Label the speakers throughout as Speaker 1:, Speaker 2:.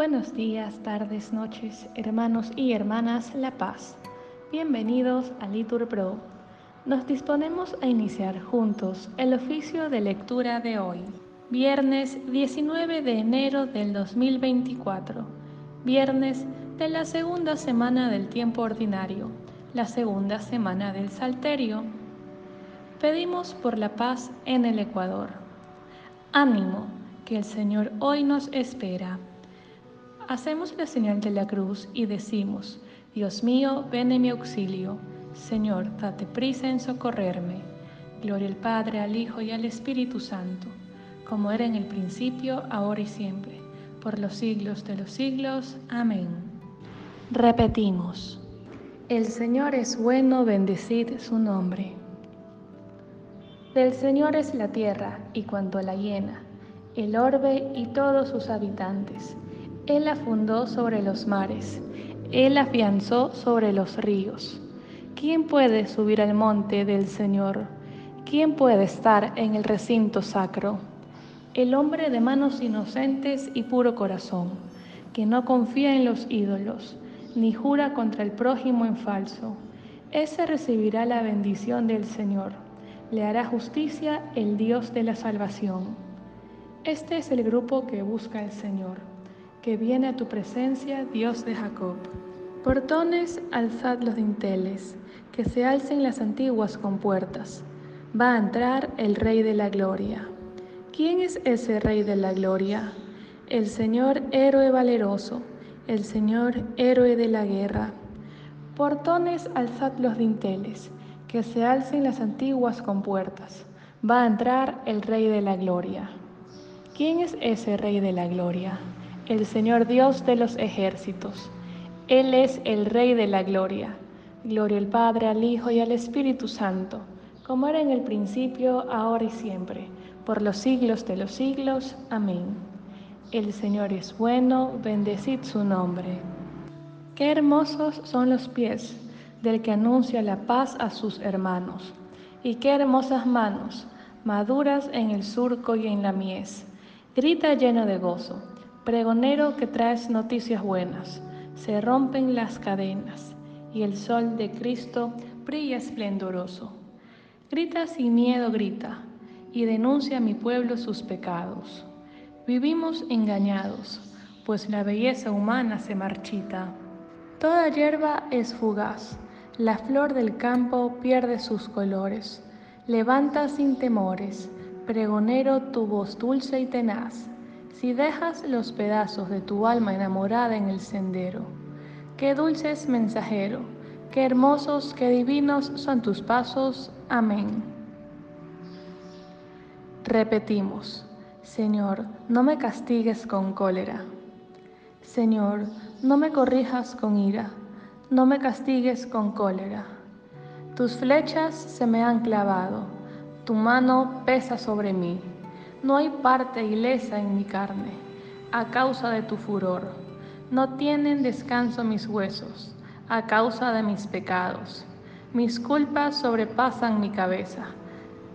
Speaker 1: Buenos días, tardes, noches, hermanos y hermanas La Paz. Bienvenidos a Litur Pro. Nos disponemos a iniciar juntos el oficio de lectura de hoy, viernes 19 de enero del 2024, viernes de la segunda semana del tiempo ordinario, la segunda semana del Salterio. Pedimos por la paz en el Ecuador. Ánimo, que el Señor hoy nos espera. Hacemos la señal de la cruz y decimos, Dios mío, ven en mi auxilio. Señor, date prisa en socorrerme. Gloria al Padre, al Hijo y al Espíritu Santo, como era en el principio, ahora y siempre, por los siglos de los siglos. Amén. Repetimos, el Señor es bueno, bendecid su nombre. Del Señor es la tierra y cuanto la llena, el orbe y todos sus habitantes. Él la fundó sobre los mares, Él afianzó sobre los ríos. ¿Quién puede subir al monte del Señor? ¿Quién puede estar en el recinto sacro? El hombre de manos inocentes y puro corazón, que no confía en los ídolos, ni jura contra el prójimo en falso. Ese recibirá la bendición del Señor. Le hará justicia el Dios de la salvación. Este es el grupo que busca al Señor que viene a tu presencia, Dios de Jacob. Portones, alzad los dinteles, que se alcen las antiguas compuertas. Va a entrar el Rey de la Gloria. ¿Quién es ese Rey de la Gloria? El Señor héroe valeroso, el Señor héroe de la guerra. Portones, alzad los dinteles, que se alcen las antiguas compuertas. Va a entrar el Rey de la Gloria. ¿Quién es ese Rey de la Gloria? El Señor Dios de los ejércitos. Él es el Rey de la gloria. Gloria al Padre, al Hijo y al Espíritu Santo, como era en el principio, ahora y siempre, por los siglos de los siglos. Amén. El Señor es bueno, bendecid su nombre. Qué hermosos son los pies del que anuncia la paz a sus hermanos, y qué hermosas manos, maduras en el surco y en la mies. Grita lleno de gozo Pregonero que traes noticias buenas, se rompen las cadenas y el sol de Cristo brilla esplendoroso. Grita sin miedo, grita, y denuncia a mi pueblo sus pecados. Vivimos engañados, pues la belleza humana se marchita. Toda hierba es fugaz, la flor del campo pierde sus colores. Levanta sin temores, pregonero tu voz dulce y tenaz si dejas los pedazos de tu alma enamorada en el sendero. Qué dulces mensajero, qué hermosos, qué divinos son tus pasos. Amén. Repetimos, Señor, no me castigues con cólera. Señor, no me corrijas con ira, no me castigues con cólera. Tus flechas se me han clavado, tu mano pesa sobre mí. No hay parte ilesa en mi carne, a causa de tu furor. No tienen descanso mis huesos, a causa de mis pecados. Mis culpas sobrepasan mi cabeza,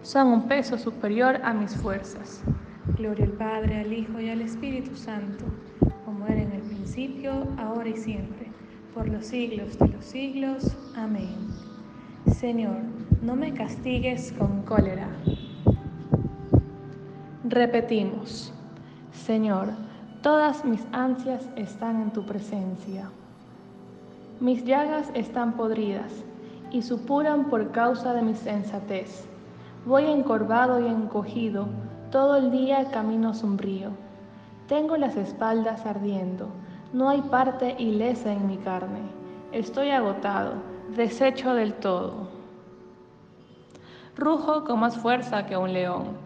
Speaker 1: son un peso superior a mis fuerzas. Gloria al Padre, al Hijo y al Espíritu Santo, como era en el principio, ahora y siempre, por los siglos de los siglos. Amén. Señor, no me castigues con cólera Repetimos, Señor, todas mis ansias están en tu presencia. Mis llagas están podridas y supuran por causa de mi sensatez. Voy encorvado y encogido, todo el día camino sombrío. Tengo las espaldas ardiendo, no hay parte ilesa en mi carne. Estoy agotado, deshecho del todo. Rujo con más fuerza que un león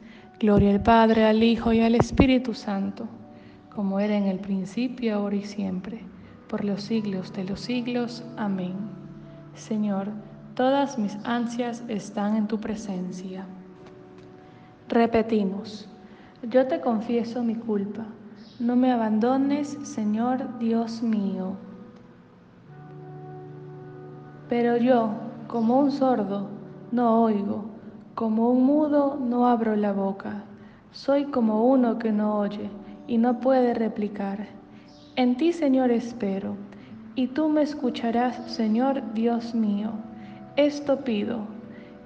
Speaker 1: Gloria al Padre, al Hijo y al Espíritu Santo, como era en el principio, ahora y siempre, por los siglos de los siglos. Amén. Señor, todas mis ansias están en tu presencia. Repetimos, yo te confieso mi culpa, no me abandones, Señor Dios mío. Pero yo, como un sordo, no oigo, como un mudo, no abro la boca. Soy como uno que no oye y no puede replicar. En ti, Señor, espero, y tú me escucharás, Señor Dios mío. Esto pido,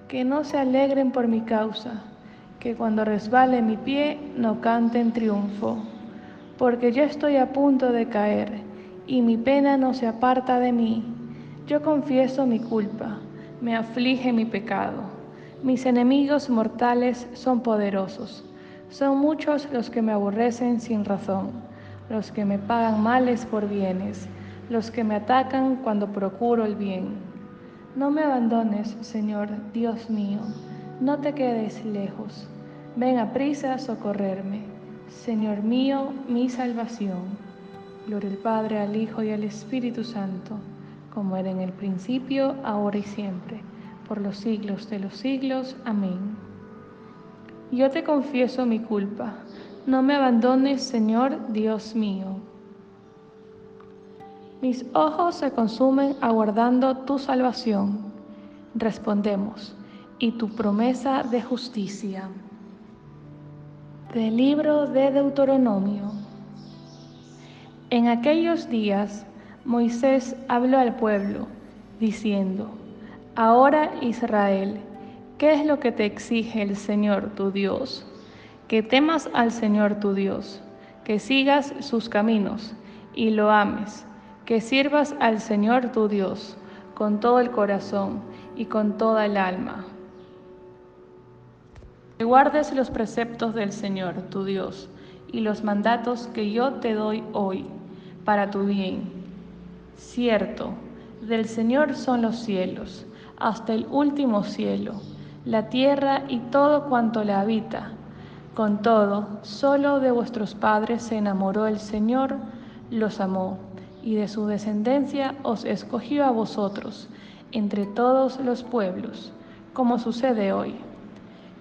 Speaker 1: que no se alegren por mi causa, que cuando resbale mi pie no cante en triunfo, porque yo estoy a punto de caer, y mi pena no se aparta de mí. Yo confieso mi culpa, me aflige mi pecado. Mis enemigos mortales son poderosos son muchos los que me aborrecen sin razón, los que me pagan males por bienes, los que me atacan cuando procuro el bien. No me abandones, Señor, Dios mío, no te quedes lejos. Ven a prisa a socorrerme. Señor mío, mi salvación. Gloria al Padre, al Hijo y al Espíritu Santo, como era en el principio, ahora y siempre, por los siglos de los siglos. Amén. Yo te confieso mi culpa. No me abandones, Señor Dios mío. Mis ojos se consumen aguardando tu salvación. Respondemos, y tu promesa de justicia. Del libro de Deuteronomio. En aquellos días Moisés habló al pueblo, diciendo, Ahora Israel, ¿Qué es lo que te exige el Señor tu Dios? Que temas al Señor tu Dios, que sigas sus caminos y lo ames, que sirvas al Señor tu Dios con todo el corazón y con toda el alma. Que guardes los preceptos del Señor tu Dios y los mandatos que yo te doy hoy para tu bien. Cierto, del Señor son los cielos, hasta el último cielo la tierra y todo cuanto la habita. Con todo, solo de vuestros padres se enamoró el Señor, los amó, y de su descendencia os escogió a vosotros, entre todos los pueblos, como sucede hoy.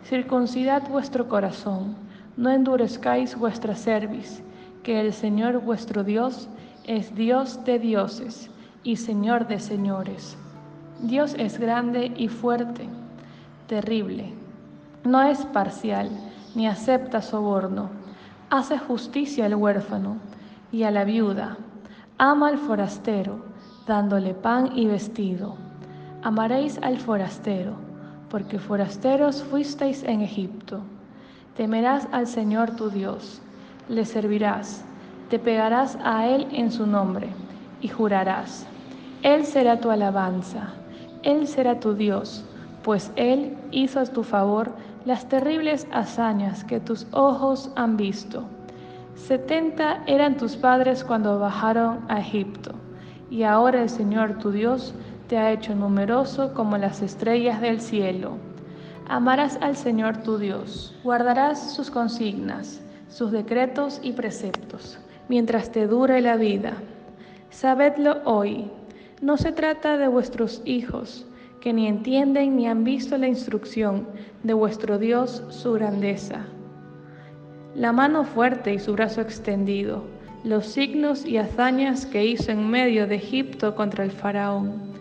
Speaker 1: Circuncidad vuestro corazón, no endurezcáis vuestra cerviz, que el Señor vuestro Dios es Dios de dioses y Señor de señores. Dios es grande y fuerte terrible. No es parcial, ni acepta soborno. Hace justicia al huérfano y a la viuda. Ama al forastero, dándole pan y vestido. Amaréis al forastero, porque forasteros fuisteis en Egipto. Temerás al Señor tu Dios, le servirás, te pegarás a Él en su nombre, y jurarás. Él será tu alabanza, Él será tu Dios pues Él hizo a tu favor las terribles hazañas que tus ojos han visto. Setenta eran tus padres cuando bajaron a Egipto, y ahora el Señor tu Dios te ha hecho numeroso como las estrellas del cielo. Amarás al Señor tu Dios, guardarás sus consignas, sus decretos y preceptos, mientras te dure la vida. Sabedlo hoy, no se trata de vuestros hijos, que ni entienden ni han visto la instrucción de vuestro Dios su grandeza. La mano fuerte y su brazo extendido, los signos y hazañas que hizo en medio de Egipto contra el faraón,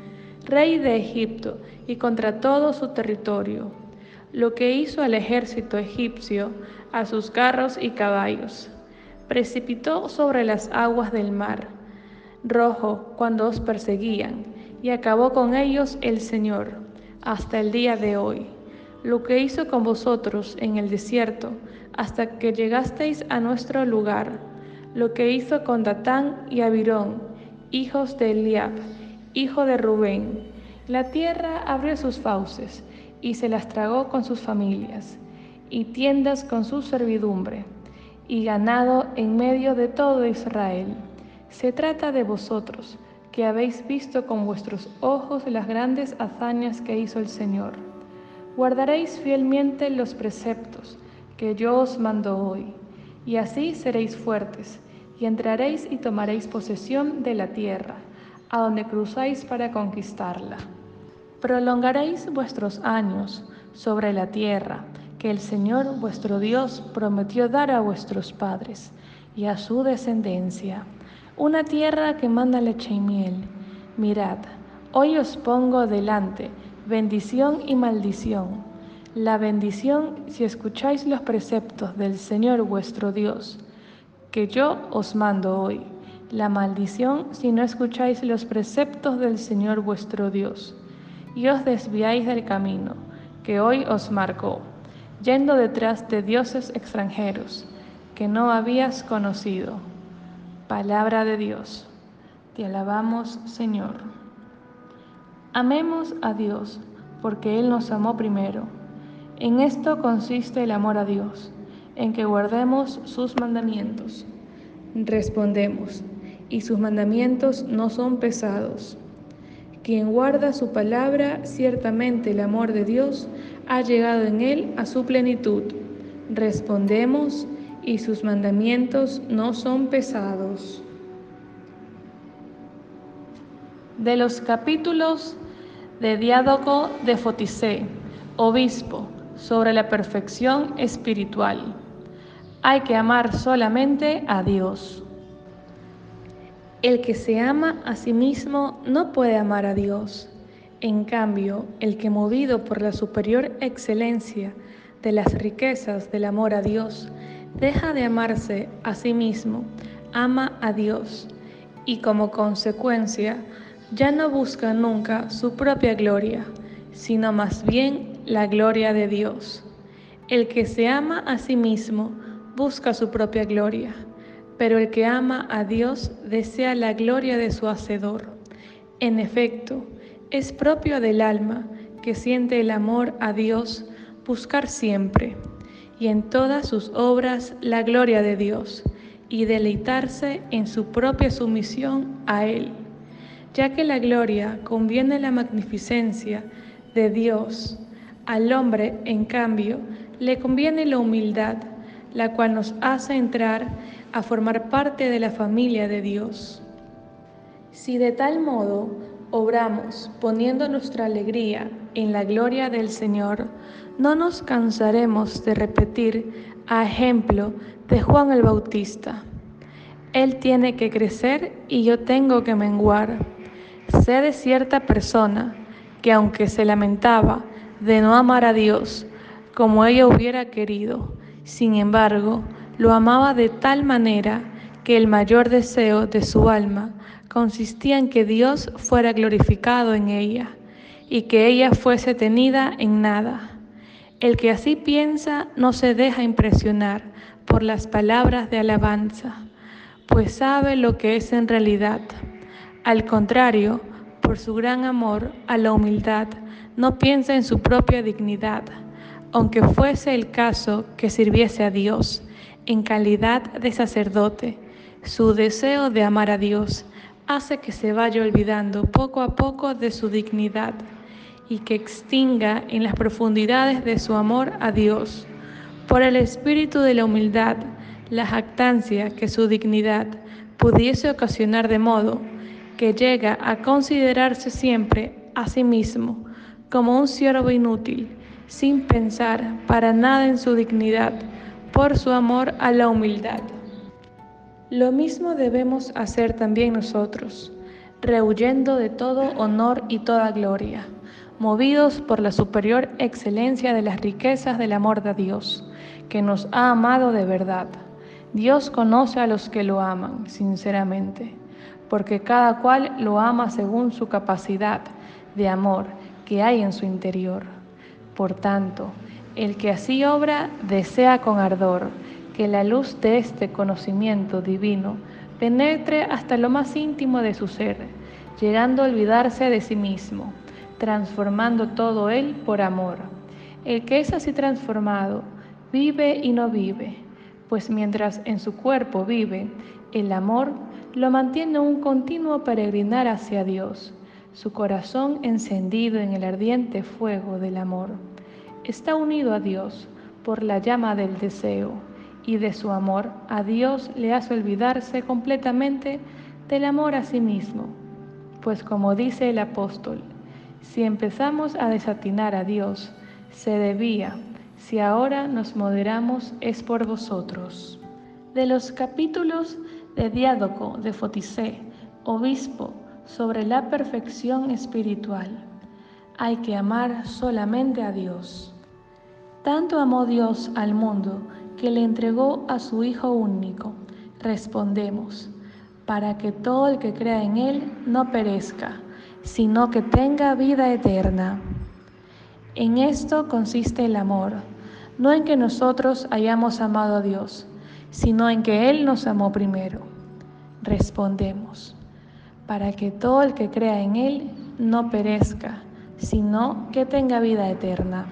Speaker 1: rey de Egipto, y contra todo su territorio, lo que hizo al ejército egipcio, a sus carros y caballos. Precipitó sobre las aguas del mar, rojo cuando os perseguían y acabó con ellos el Señor hasta el día de hoy. Lo que hizo con vosotros en el desierto hasta que llegasteis a nuestro lugar, lo que hizo con Datán y Abirón, hijos de Eliab, hijo de Rubén. La tierra abrió sus fauces y se las tragó con sus familias, y tiendas con su servidumbre, y ganado en medio de todo Israel. Se trata de vosotros, que habéis visto con vuestros ojos las grandes hazañas que hizo el Señor. Guardaréis fielmente los preceptos que yo os mando hoy, y así seréis fuertes, y entraréis y tomaréis posesión de la tierra, a donde cruzáis para conquistarla. Prolongaréis vuestros años sobre la tierra que el Señor vuestro Dios prometió dar a vuestros padres y a su descendencia, una tierra que manda leche y miel. Mirad, hoy os pongo delante bendición y maldición. La bendición si escucháis los preceptos del Señor vuestro Dios, que yo os mando hoy. La maldición si no escucháis los preceptos del Señor vuestro Dios, y os desviáis del camino que hoy os marcó, yendo detrás de dioses extranjeros que no habías conocido. Palabra de Dios. Te alabamos, Señor. Amemos a Dios, porque Él nos amó primero. En esto consiste el amor a Dios, en que guardemos sus mandamientos. Respondemos, y sus mandamientos no son pesados. Quien guarda su palabra, ciertamente el amor de Dios ha llegado en él a su plenitud. Respondemos, y sus mandamientos no son pesados. De los capítulos de Diádoco de Foticé, obispo, sobre la perfección espiritual. Hay que amar solamente a Dios. El que se ama a sí mismo no puede amar a Dios. En cambio, el que movido por la superior excelencia de las riquezas del amor a Dios, deja de amarse a sí mismo, ama a Dios y como consecuencia ya no busca nunca su propia gloria, sino más bien la gloria de Dios. El que se ama a sí mismo busca su propia gloria, pero el que ama a Dios desea la gloria de su Hacedor. En efecto, es propio del alma que siente el amor a Dios buscar siempre y en todas sus obras la gloria de Dios y deleitarse en su propia sumisión a Él, ya que la gloria conviene la magnificencia de Dios. Al hombre, en cambio, le conviene la humildad, la cual nos hace entrar a formar parte de la familia de Dios. Si de tal modo obramos poniendo nuestra alegría en la gloria del Señor, no nos cansaremos de repetir a ejemplo de Juan el Bautista. Él tiene que crecer y yo tengo que menguar. Sé de cierta persona que aunque se lamentaba de no amar a Dios como ella hubiera querido, sin embargo, lo amaba de tal manera que el mayor deseo de su alma consistía en que Dios fuera glorificado en ella y que ella fuese tenida en nada. El que así piensa no se deja impresionar por las palabras de alabanza, pues sabe lo que es en realidad. Al contrario, por su gran amor a la humildad, no piensa en su propia dignidad, aunque fuese el caso que sirviese a Dios en calidad de sacerdote. Su deseo de amar a Dios hace que se vaya olvidando poco a poco de su dignidad y que extinga en las profundidades de su amor a Dios, por el espíritu de la humildad, la jactancia que su dignidad pudiese ocasionar de modo que llega a considerarse siempre a sí mismo como un siervo inútil, sin pensar para nada en su dignidad, por su amor a la humildad. Lo mismo debemos hacer también nosotros, rehuyendo de todo honor y toda gloria movidos por la superior excelencia de las riquezas del amor de Dios, que nos ha amado de verdad. Dios conoce a los que lo aman sinceramente, porque cada cual lo ama según su capacidad de amor que hay en su interior. Por tanto, el que así obra desea con ardor que la luz de este conocimiento divino penetre hasta lo más íntimo de su ser, llegando a olvidarse de sí mismo transformando todo él por amor. El que es así transformado vive y no vive, pues mientras en su cuerpo vive, el amor lo mantiene un continuo peregrinar hacia Dios, su corazón encendido en el ardiente fuego del amor. Está unido a Dios por la llama del deseo y de su amor a Dios le hace olvidarse completamente del amor a sí mismo. Pues como dice el apóstol, si empezamos a desatinar a Dios, se debía, si ahora nos moderamos, es por vosotros. De los capítulos de Diádoco de Foticé, obispo, sobre la perfección espiritual, hay que amar solamente a Dios. Tanto amó Dios al mundo que le entregó a su Hijo único. Respondemos, para que todo el que crea en Él no perezca, sino que tenga vida eterna. En esto consiste el amor, no en que nosotros hayamos amado a Dios, sino en que Él nos amó primero. Respondemos, para que todo el que crea en Él no perezca, sino que tenga vida eterna.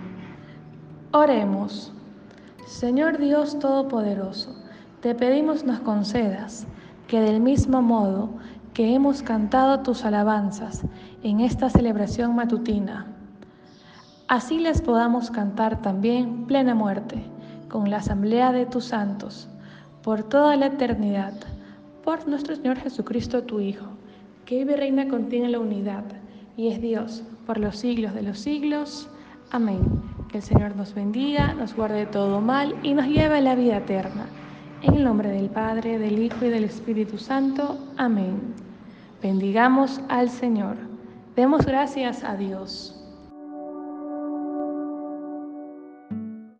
Speaker 1: Oremos. Señor Dios Todopoderoso, te pedimos nos concedas que del mismo modo que hemos cantado tus alabanzas en esta celebración matutina, así les podamos cantar también plena muerte con la asamblea de tus santos, por toda la eternidad, por nuestro Señor Jesucristo, tu Hijo, que vive y reina contigo en la unidad y es Dios por los siglos de los siglos. Amén. Que el Señor nos bendiga, nos guarde de todo mal y nos lleve a la vida eterna. En el nombre del Padre, del Hijo y del Espíritu Santo. Amén. Bendigamos al Señor. Demos gracias a Dios.